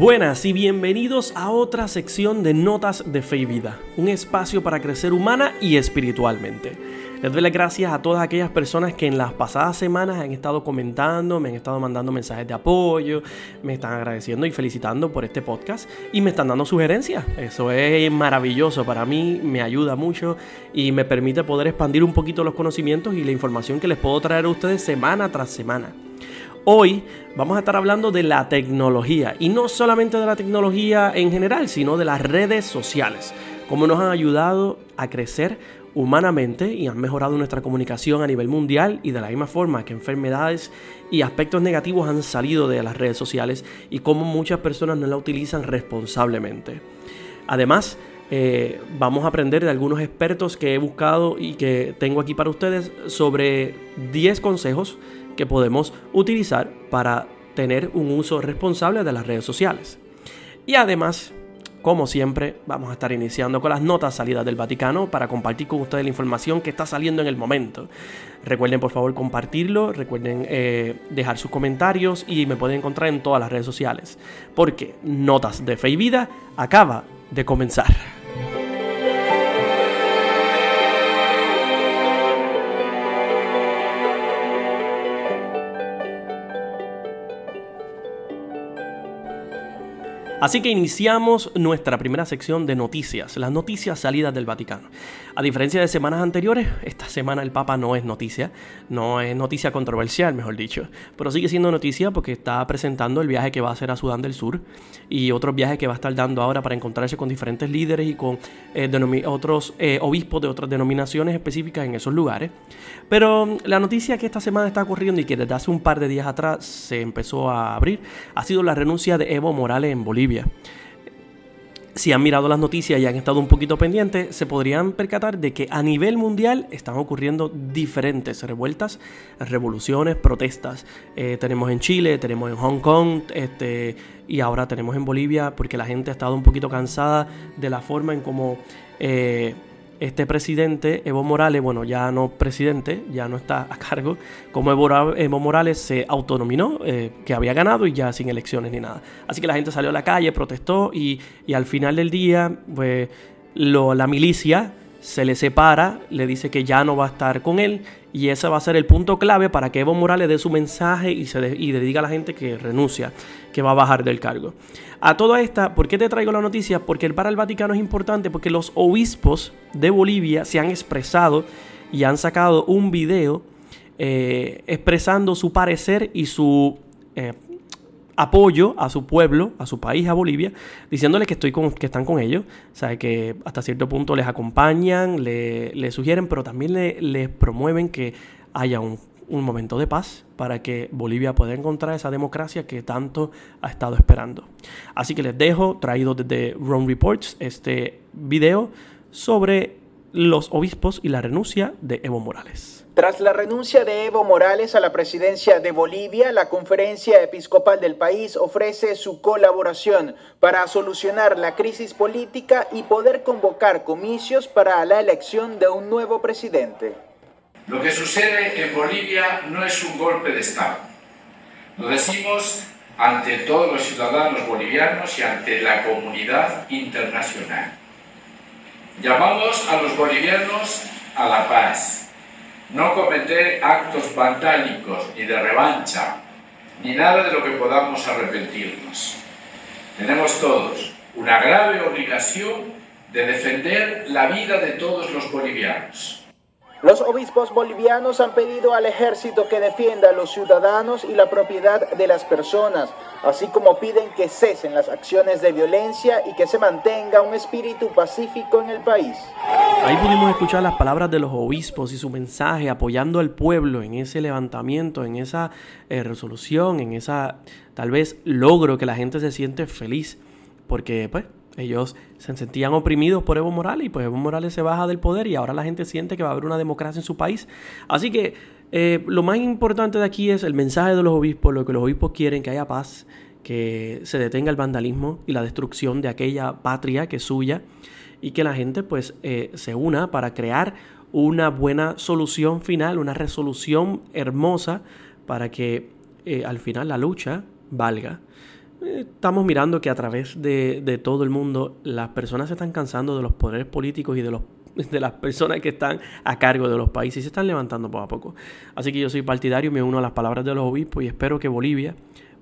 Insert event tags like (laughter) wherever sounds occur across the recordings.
Buenas y bienvenidos a otra sección de Notas de Fe y Vida, un espacio para crecer humana y espiritualmente. Les doy las gracias a todas aquellas personas que en las pasadas semanas han estado comentando, me han estado mandando mensajes de apoyo, me están agradeciendo y felicitando por este podcast y me están dando sugerencias. Eso es maravilloso para mí, me ayuda mucho y me permite poder expandir un poquito los conocimientos y la información que les puedo traer a ustedes semana tras semana. Hoy vamos a estar hablando de la tecnología y no solamente de la tecnología en general, sino de las redes sociales, cómo nos han ayudado a crecer humanamente y han mejorado nuestra comunicación a nivel mundial y de la misma forma que enfermedades y aspectos negativos han salido de las redes sociales y cómo muchas personas no la utilizan responsablemente. Además, eh, vamos a aprender de algunos expertos que he buscado y que tengo aquí para ustedes sobre 10 consejos que podemos utilizar para tener un uso responsable de las redes sociales. Y además, como siempre, vamos a estar iniciando con las notas salidas del Vaticano para compartir con ustedes la información que está saliendo en el momento. Recuerden por favor compartirlo, recuerden eh, dejar sus comentarios y me pueden encontrar en todas las redes sociales. Porque Notas de Fe y Vida acaba de comenzar. Así que iniciamos nuestra primera sección de noticias, las noticias salidas del Vaticano. A diferencia de semanas anteriores, esta semana el Papa no es noticia, no es noticia controversial, mejor dicho, pero sigue siendo noticia porque está presentando el viaje que va a hacer a Sudán del Sur y otros viajes que va a estar dando ahora para encontrarse con diferentes líderes y con eh, otros eh, obispos de otras denominaciones específicas en esos lugares. Pero la noticia que esta semana está ocurriendo y que desde hace un par de días atrás se empezó a abrir ha sido la renuncia de Evo Morales en Bolivia. Si han mirado las noticias y han estado un poquito pendientes, se podrían percatar de que a nivel mundial están ocurriendo diferentes revueltas, revoluciones, protestas. Eh, tenemos en Chile, tenemos en Hong Kong, este, y ahora tenemos en Bolivia, porque la gente ha estado un poquito cansada de la forma en cómo eh, este presidente, Evo Morales, bueno, ya no presidente, ya no está a cargo, como Evo, Morales se autonominó, eh, que había ganado y ya sin elecciones ni nada. Así que la gente salió a la calle, protestó y, al final del día, pues la milicia se le separa, le dice que ya no va a estar con él y ese va a ser el punto clave para que Evo Morales dé su mensaje y, se y le diga a la gente que renuncia, que va a bajar del cargo. A toda esta, ¿por qué te traigo la noticia? Porque para el Vaticano es importante porque los obispos de Bolivia se han expresado y han sacado un video eh, expresando su parecer y su... Eh, apoyo a su pueblo, a su país, a Bolivia, diciéndole que, estoy con, que están con ellos, o sea, que hasta cierto punto les acompañan, le, sugieren, pero también les promueven que haya un, un, momento de paz para que Bolivia pueda encontrar esa democracia que tanto ha estado esperando. Así que les dejo, traído desde Rome Reports, este video sobre los obispos y la renuncia de Evo Morales. Tras la renuncia de Evo Morales a la presidencia de Bolivia, la conferencia episcopal del país ofrece su colaboración para solucionar la crisis política y poder convocar comicios para la elección de un nuevo presidente. Lo que sucede en Bolivia no es un golpe de Estado. Lo decimos ante todos los ciudadanos bolivianos y ante la comunidad internacional. Llamamos a los bolivianos a la paz no cometer actos vandálicos ni de revancha, ni nada de lo que podamos arrepentirnos. Tenemos todos una grave obligación de defender la vida de todos los bolivianos. Los obispos bolivianos han pedido al ejército que defienda a los ciudadanos y la propiedad de las personas, así como piden que cesen las acciones de violencia y que se mantenga un espíritu pacífico en el país. Ahí pudimos escuchar las palabras de los obispos y su mensaje apoyando al pueblo en ese levantamiento, en esa eh, resolución, en esa tal vez logro que la gente se siente feliz, porque pues ellos se sentían oprimidos por Evo Morales y pues Evo Morales se baja del poder y ahora la gente siente que va a haber una democracia en su país. Así que eh, lo más importante de aquí es el mensaje de los obispos, lo que los obispos quieren, que haya paz, que se detenga el vandalismo y la destrucción de aquella patria que es suya y que la gente pues eh, se una para crear una buena solución final, una resolución hermosa para que eh, al final la lucha valga estamos mirando que a través de, de, todo el mundo las personas se están cansando de los poderes políticos y de, los, (laughs) de las personas que están a cargo de los países y se están levantando poco a poco. Así que yo soy partidario, me uno a las palabras de los obispos y espero que Bolivia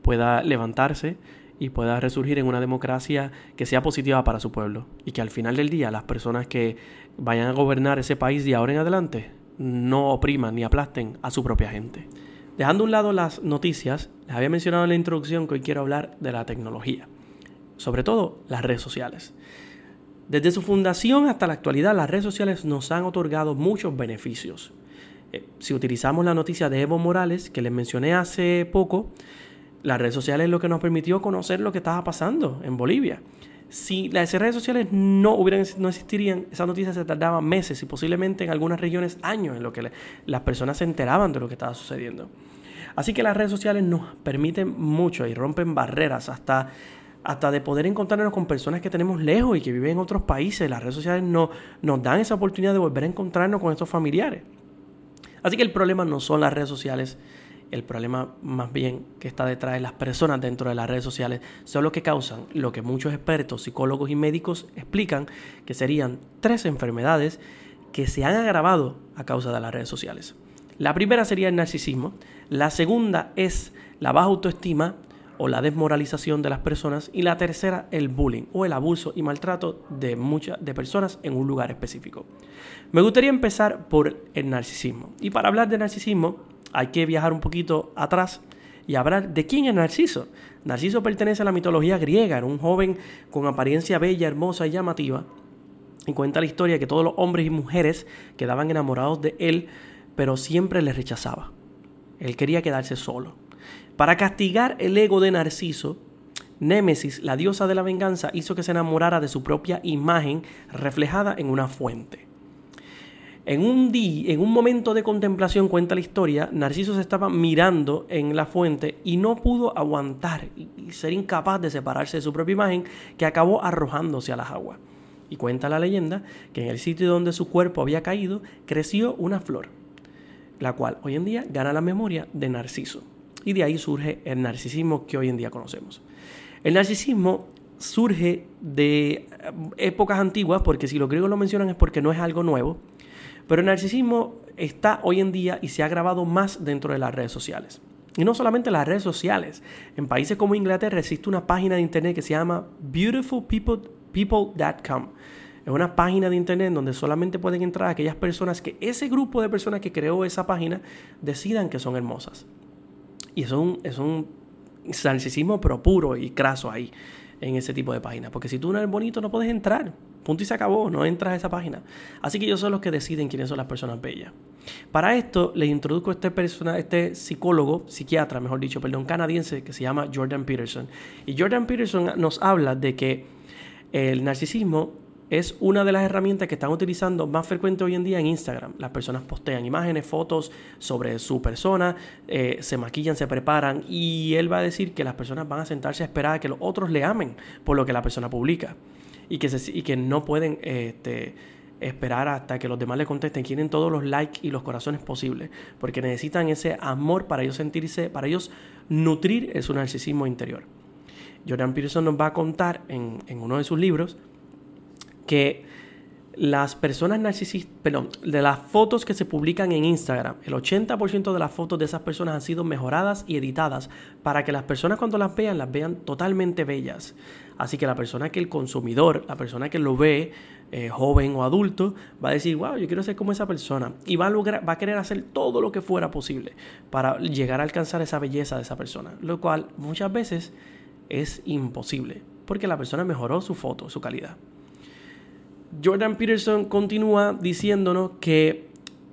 pueda levantarse y pueda resurgir en una democracia que sea positiva para su pueblo y que al final del día las personas que vayan a gobernar ese país de ahora en adelante no opriman ni aplasten a su propia gente. Dejando a un lado las noticias, les había mencionado en la introducción que hoy quiero hablar de la tecnología, sobre todo las redes sociales. Desde su fundación hasta la actualidad, las redes sociales nos han otorgado muchos beneficios. Eh, si utilizamos la noticia de Evo Morales, que les mencioné hace poco, las redes sociales es lo que nos permitió conocer lo que estaba pasando en Bolivia. Si las redes sociales no, hubieran, no existirían, esas noticias se tardaban meses y posiblemente en algunas regiones años en lo que las personas se enteraban de lo que estaba sucediendo. Así que las redes sociales nos permiten mucho y rompen barreras hasta, hasta de poder encontrarnos con personas que tenemos lejos y que viven en otros países. Las redes sociales no, nos dan esa oportunidad de volver a encontrarnos con estos familiares. Así que el problema no son las redes sociales, el problema más bien que está detrás de las personas dentro de las redes sociales son los que causan lo que muchos expertos, psicólogos y médicos explican que serían tres enfermedades que se han agravado a causa de las redes sociales. La primera sería el narcisismo, la segunda es la baja autoestima o la desmoralización de las personas y la tercera el bullying o el abuso y maltrato de muchas de personas en un lugar específico. Me gustaría empezar por el narcisismo y para hablar de narcisismo hay que viajar un poquito atrás y hablar de quién es Narciso. Narciso pertenece a la mitología griega, era un joven con apariencia bella, hermosa y llamativa. Y cuenta la historia que todos los hombres y mujeres quedaban enamorados de él, pero siempre le rechazaba. Él quería quedarse solo. Para castigar el ego de Narciso, Némesis, la diosa de la venganza, hizo que se enamorara de su propia imagen reflejada en una fuente. En un día, en un momento de contemplación, cuenta la historia, Narciso se estaba mirando en la fuente y no pudo aguantar y ser incapaz de separarse de su propia imagen, que acabó arrojándose a las aguas. Y cuenta la leyenda que en el sitio donde su cuerpo había caído creció una flor, la cual hoy en día gana la memoria de Narciso. Y de ahí surge el narcisismo que hoy en día conocemos. El narcisismo surge de épocas antiguas, porque si los griegos lo mencionan es porque no es algo nuevo pero el narcisismo está hoy en día y se ha grabado más dentro de las redes sociales. Y no solamente las redes sociales. En países como Inglaterra existe una página de internet que se llama beautifulpeople.com. Es una página de internet donde solamente pueden entrar aquellas personas que ese grupo de personas que creó esa página decidan que son hermosas. Y es un, es un pero puro y craso ahí en ese tipo de páginas. Porque si tú no eres bonito no puedes entrar. Punto y se acabó, no entras a esa página. Así que ellos son los que deciden quiénes son las personas bellas. Para esto les introduzco a este, persona, este psicólogo, psiquiatra, mejor dicho, perdón, canadiense que se llama Jordan Peterson. Y Jordan Peterson nos habla de que el narcisismo es una de las herramientas que están utilizando más frecuente hoy en día en Instagram. Las personas postean imágenes, fotos sobre su persona, eh, se maquillan, se preparan y él va a decir que las personas van a sentarse a esperar a que los otros le amen por lo que la persona publica y que, y que no pueden este, esperar hasta que los demás le contesten. Quieren todos los likes y los corazones posibles, porque necesitan ese amor para ellos sentirse, para ellos nutrir su narcisismo interior. Jordan Peterson nos va a contar en, en uno de sus libros que las personas narcisistas, perdón, de las fotos que se publican en Instagram, el 80% de las fotos de esas personas han sido mejoradas y editadas para que las personas cuando las vean las vean totalmente bellas. Así que la persona que el consumidor, la persona que lo ve, eh, joven o adulto, va a decir, wow, yo quiero ser como esa persona. Y va a, lograr, va a querer hacer todo lo que fuera posible para llegar a alcanzar esa belleza de esa persona. Lo cual muchas veces es imposible, porque la persona mejoró su foto, su calidad. Jordan Peterson continúa diciéndonos que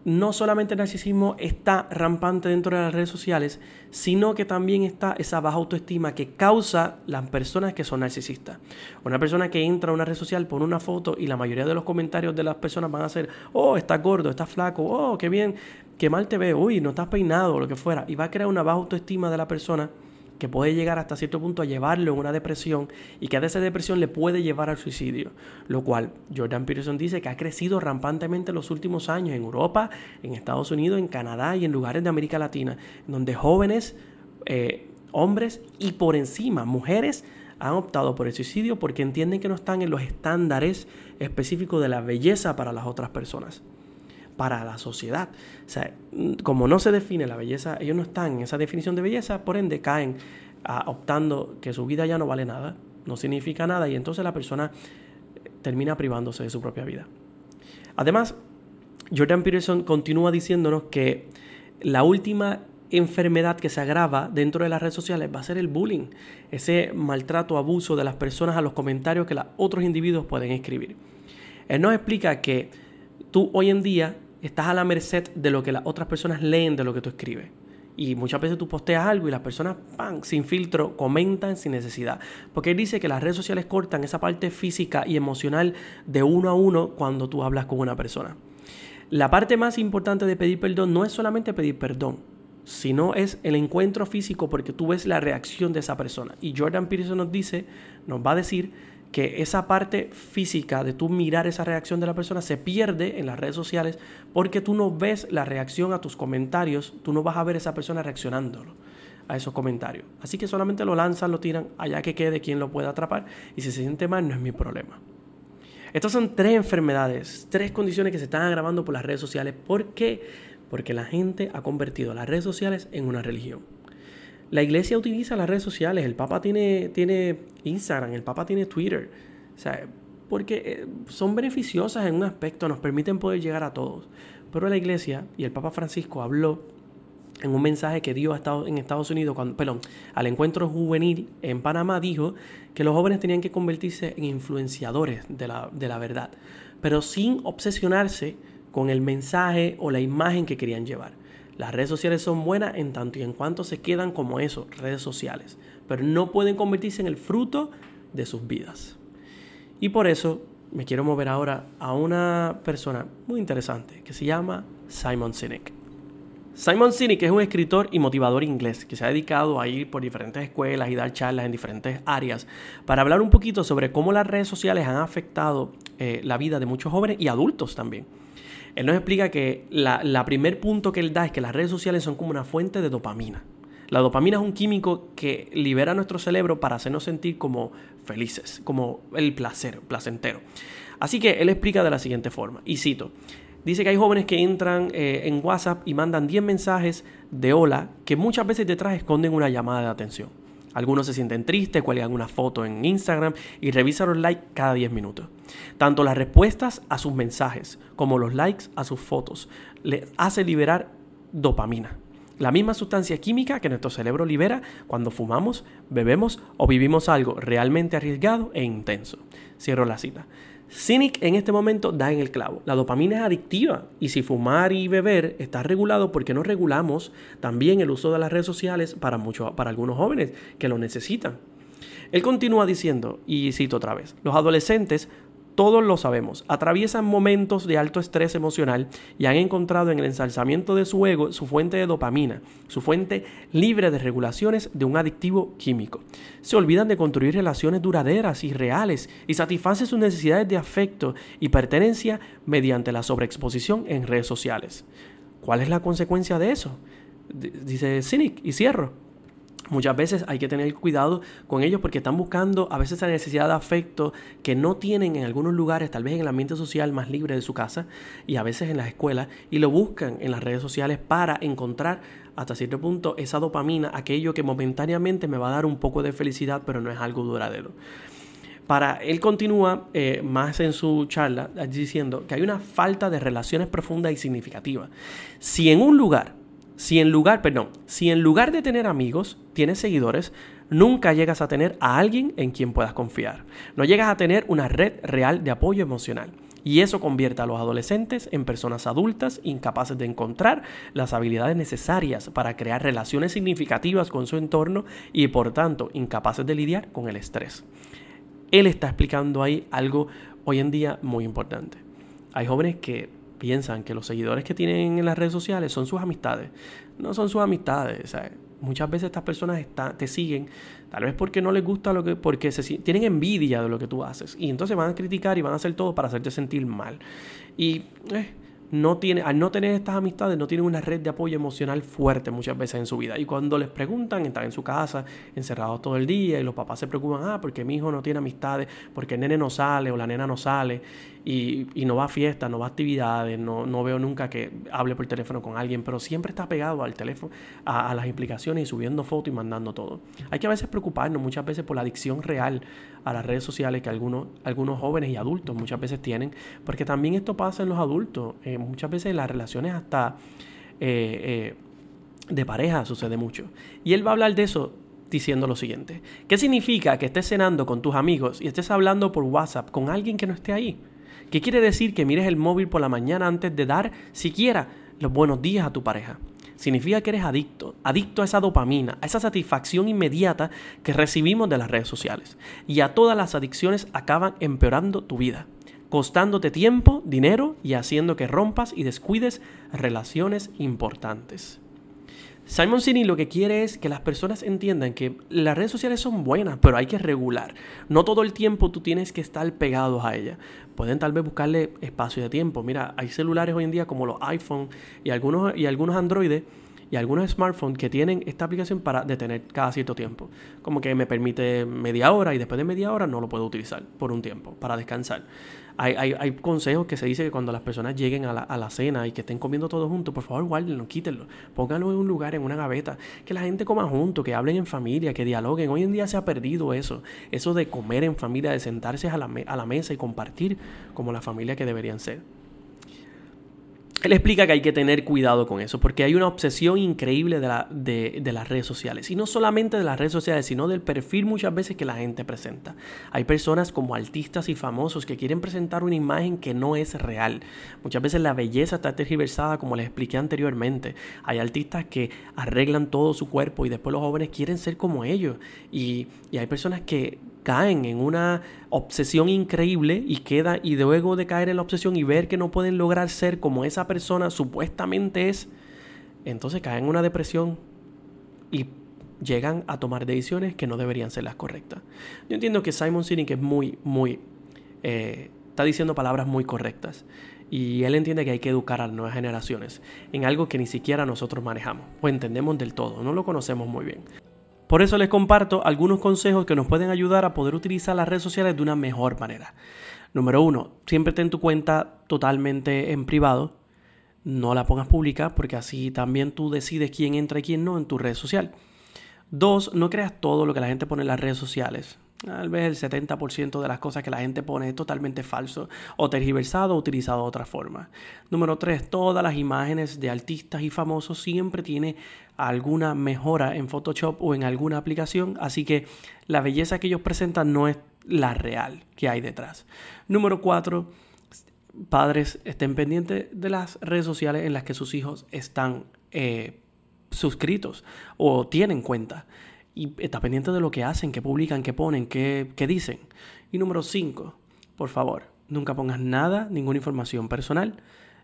no solamente el narcisismo está rampante dentro de las redes sociales, sino que también está esa baja autoestima que causa las personas que son narcisistas. Una persona que entra a una red social pone una foto y la mayoría de los comentarios de las personas van a ser, oh, estás gordo, estás flaco, oh, qué bien, qué mal te veo, uy, no estás peinado, lo que fuera. Y va a crear una baja autoestima de la persona que puede llegar hasta cierto punto a llevarlo en una depresión y que a esa depresión le puede llevar al suicidio. Lo cual Jordan Peterson dice que ha crecido rampantemente en los últimos años en Europa, en Estados Unidos, en Canadá y en lugares de América Latina, donde jóvenes... Eh, Hombres y por encima, mujeres han optado por el suicidio porque entienden que no están en los estándares específicos de la belleza para las otras personas, para la sociedad. O sea, como no se define la belleza, ellos no están en esa definición de belleza, por ende caen optando que su vida ya no vale nada, no significa nada y entonces la persona termina privándose de su propia vida. Además, Jordan Peterson continúa diciéndonos que la última enfermedad que se agrava dentro de las redes sociales va a ser el bullying, ese maltrato, abuso de las personas a los comentarios que los otros individuos pueden escribir. Él nos explica que tú hoy en día estás a la merced de lo que las otras personas leen de lo que tú escribes. Y muchas veces tú posteas algo y las personas, ¡pam!, sin filtro, comentan sin necesidad. Porque él dice que las redes sociales cortan esa parte física y emocional de uno a uno cuando tú hablas con una persona. La parte más importante de pedir perdón no es solamente pedir perdón, sino es el encuentro físico porque tú ves la reacción de esa persona. Y Jordan Peterson nos dice, nos va a decir que esa parte física de tú mirar esa reacción de la persona se pierde en las redes sociales porque tú no ves la reacción a tus comentarios, tú no vas a ver a esa persona reaccionándolo a esos comentarios. Así que solamente lo lanzan, lo tiran, allá que quede quien lo pueda atrapar y si se siente mal no es mi problema. Estas son tres enfermedades, tres condiciones que se están agravando por las redes sociales. ¿Por qué? Porque la gente ha convertido las redes sociales en una religión. La iglesia utiliza las redes sociales, el Papa tiene, tiene Instagram, el Papa tiene Twitter. O sea, porque eh, son beneficiosas en un aspecto, nos permiten poder llegar a todos. Pero la iglesia y el Papa Francisco habló en un mensaje que dio en Estados Unidos, cuando, perdón, al encuentro juvenil en Panamá, dijo que los jóvenes tenían que convertirse en influenciadores de la, de la verdad, pero sin obsesionarse con el mensaje o la imagen que querían llevar. Las redes sociales son buenas en tanto y en cuanto se quedan como eso, redes sociales, pero no pueden convertirse en el fruto de sus vidas. Y por eso me quiero mover ahora a una persona muy interesante que se llama Simon Sinek. Simon Sinek es un escritor y motivador inglés que se ha dedicado a ir por diferentes escuelas y dar charlas en diferentes áreas para hablar un poquito sobre cómo las redes sociales han afectado eh, la vida de muchos jóvenes y adultos también. Él nos explica que la, primer punto que él da es que las redes sociales son como una fuente de dopamina. La dopamina es un químico que libera nuestro cerebro para hacernos sentir como felices, como el placer, placentero. Así que él explica de la siguiente forma, y cito, dice que hay jóvenes que entran eh, en WhatsApp y mandan 10 mensajes de hola que muchas veces detrás esconden una llamada de atención. Algunos se sienten tristes, cuelgan una foto en Instagram y revisan los likes cada 10 minutos. Tanto las respuestas a sus mensajes como los likes a sus fotos les hace liberar dopamina. La misma sustancia química que nuestro cerebro libera cuando fumamos, bebemos o vivimos algo realmente arriesgado e intenso. Cierro la cita. Cynic en este momento da en el clavo. La dopamina es adictiva y si fumar y beber está regulado, porque no regulamos también el uso de las redes sociales para, para algunos jóvenes que lo necesitan? Él continúa diciendo, y cito otra vez, los adolescentes todos lo sabemos, atraviesan momentos de alto estrés emocional y han encontrado en el ensalzamiento de su ego su fuente de dopamina, su fuente libre de regulaciones de un adictivo químico. Se olvidan de construir relaciones duraderas y reales y satisfacen sus necesidades de afecto y pertenencia mediante la sobreexposición en redes sociales. ¿Cuál es la consecuencia de eso? dice Cynic y cierro. Muchas veces hay que tener cuidado con ellos porque están buscando a veces esa necesidad de afecto que no tienen en algunos lugares, tal vez en el ambiente social más libre de su casa y a veces en las escuelas, y lo buscan en las redes sociales para encontrar hasta cierto punto esa dopamina, aquello que momentáneamente me va a dar un poco de felicidad, pero no es algo duradero. Para él continúa eh, más en su charla diciendo que hay una falta de relaciones profundas y significativas. Si en un lugar si en lugar, si en lugar de tener amigos, tienes seguidores, nunca llegas a tener a alguien en quien puedas confiar. No llegas a tener una red real de apoyo emocional. Y eso convierte a los adolescentes en personas adultas incapaces de encontrar las habilidades necesarias para crear relaciones significativas con su entorno y por tanto incapaces de lidiar con el estrés. Él está explicando ahí algo hoy en día muy importante. Hay jóvenes que piensan que los seguidores que tienen en las redes sociales son sus amistades. No son sus amistades. muchas veces estas personas te siguen, tal vez porque no les gusta lo que, porque se, tienen envidia de lo que tú haces. Y entonces van a criticar y van a hacer todo para hacerte sentir mal. Y eh, no tiene, al no tener estas amistades, no tienen una red de apoyo emocional fuerte muchas veces en su vida. Y cuando les preguntan, están en su casa, encerrados todo el día, y los papás se preocupan, ah, porque mi hijo no tiene amistades, porque el nene no sale o la nena no sale, y, no va a fiestas, no va a actividades, no, no, veo nunca que hable por teléfono con alguien, pero siempre está pegado al teléfono, a, las implicaciones y subiendo fotos y mandando todo. Hay que a veces preocuparnos muchas veces por la adicción real a las redes sociales que algunos, algunos jóvenes y adultos muchas veces tienen, porque también esto pasa en los adultos, eh, muchas veces las relaciones hasta eh, eh, de pareja sucede mucho. Y él va a hablar de eso diciendo lo siguiente. ¿Qué significa que estés cenando con tus amigos y estés hablando por WhatsApp con alguien que no esté ahí? ¿Qué quiere decir que mires el móvil por la mañana antes de dar siquiera los buenos días a tu pareja? Significa que eres adicto, adicto a esa dopamina, a esa satisfacción inmediata que recibimos de las redes sociales. Y a todas las adicciones acaban empeorando tu vida, costándote tiempo, dinero y haciendo que rompas y descuides relaciones importantes. Simon Sinek lo que quiere es que las personas entiendan que las redes sociales son buenas, pero hay que regular. No todo el tiempo tú tienes que estar pegado a ellas. Pueden tal vez buscarle espacio de tiempo. Mira, hay celulares hoy en día como los iPhone y algunos, y algunos Android y algunos smartphones que tienen esta aplicación para detener cada cierto tiempo. Como que me permite media hora y después de media hora no lo puedo utilizar por un tiempo para descansar. Hay, consejos que se dice que cuando las personas lleguen a la, cena y que estén comiendo todos juntos, por favor guárdenlo, quítenlo, pónganlo en un lugar, en una gaveta, que la gente coma junto, que hablen en familia, que dialoguen. Hoy en día se ha perdido eso, eso de comer en familia, de sentarse a la, a la mesa y compartir como la familia que deberían ser. Él explica que hay que tener cuidado con eso, porque hay una obsesión increíble de, la, de, de, las redes sociales. Y no solamente de las redes sociales, sino del perfil muchas veces que la gente presenta. Hay personas como artistas y famosos que quieren presentar una imagen que no es real. Muchas veces la belleza está tergiversada, como les expliqué anteriormente. Hay artistas que arreglan todo su cuerpo y después los jóvenes quieren ser como ellos. Y hay personas que caen en una obsesión increíble y queda y luego de caer en la obsesión y ver que no pueden lograr ser como esa persona supuestamente es, entonces caen en una depresión y llegan a tomar decisiones que no deberían ser las correctas. Yo entiendo que Simon Sinek es muy, muy, eh, está diciendo palabras muy correctas y él entiende que hay que educar a las nuevas generaciones en algo que ni siquiera nosotros manejamos o entendemos del todo, no lo conocemos muy bien. Por eso les comparto algunos consejos que nos pueden ayudar a poder utilizar las redes sociales de una mejor manera. Número uno, siempre ten tu cuenta totalmente en privado. No la pongas pública porque así también tú decides quién entra y quién no en tu red social. Dos, no creas todo lo que la gente pone en las redes sociales. Tal vez el 70% de las cosas que la gente pone es totalmente falso o tergiversado o utilizado de otra forma. Número 3. Todas las imágenes de artistas y famosos siempre tienen alguna mejora en Photoshop o en alguna aplicación, así que la belleza que ellos presentan no es la real que hay detrás. Número 4. Padres estén pendientes de las redes sociales en las que sus hijos están eh, suscritos o tienen cuenta y está pendiente de lo que hacen, qué publican, qué ponen, qué, dicen. Y número 5, por favor, nunca pongas nada, ninguna información personal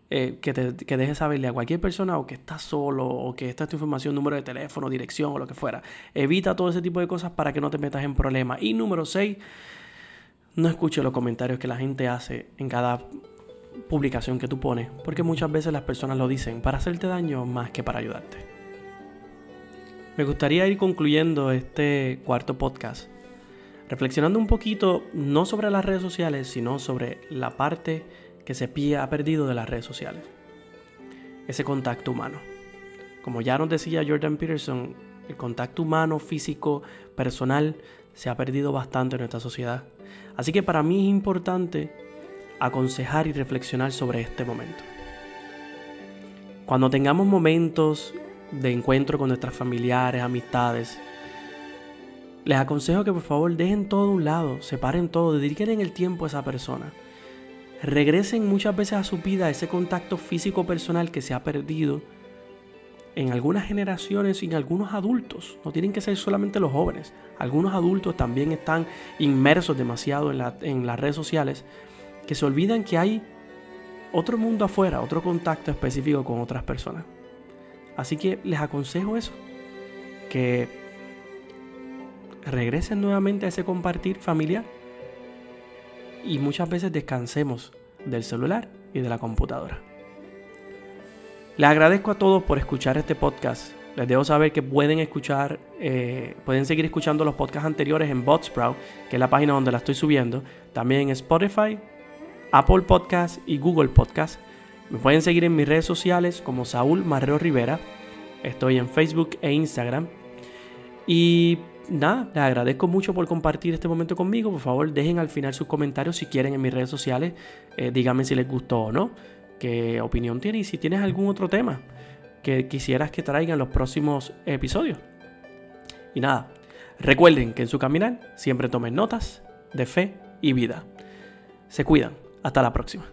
eh, que, te, que dejes saberle a cualquier persona o que estás solo o que esta es tu información, número de teléfono, dirección o lo que fuera. Evita todo ese tipo de cosas para que no te metas en problemas. Y número 6, no escuches los comentarios que la gente hace en cada publicación que tú pones, porque muchas veces las personas lo dicen para hacerte daño más que para ayudarte. Me gustaría ir concluyendo este cuarto podcast reflexionando un poquito no sobre las redes sociales, sino sobre la parte que se ha perdido de las redes sociales. Ese contacto humano. Como ya nos decía Jordan Peterson, el contacto humano, físico, personal, se ha perdido bastante en nuestra sociedad. Así que para mí es importante aconsejar y reflexionar sobre este momento. Cuando tengamos momentos de encuentro con nuestras familiares, amistades. Les aconsejo que por favor dejen todo un lado, separen todo, dediquen el tiempo a esa persona. Regresen muchas veces a su vida ese contacto físico personal que se ha perdido en algunas generaciones y en algunos adultos. No tienen que ser solamente los jóvenes. Algunos adultos también están inmersos demasiado en, en las redes sociales que se olvidan que hay otro mundo afuera, otro contacto específico con otras personas. Así que les aconsejo eso, que regresen nuevamente a ese compartir familiar y muchas veces descansemos del celular y de la computadora. Les agradezco a todos por escuchar este podcast. Les dejo saber que pueden escuchar, eh, pueden seguir escuchando los podcasts anteriores en Botsprout, que es la página donde la estoy subiendo. También en Spotify, Apple Podcast y Google Podcast. Me pueden seguir en mis redes sociales como Saúl Marrero Rivera. Estoy en Facebook e Instagram. Y nada, les agradezco mucho por compartir este momento conmigo. Por favor, dejen al final sus comentarios si quieren en mis redes sociales. Eh, díganme si les gustó o no, qué opinión tienen y si tienes algún otro tema que quisieras que traiga en los próximos episodios. Y nada, recuerden que en su caminar siempre tomen notas de fe y vida. Se cuidan. Hasta la próxima.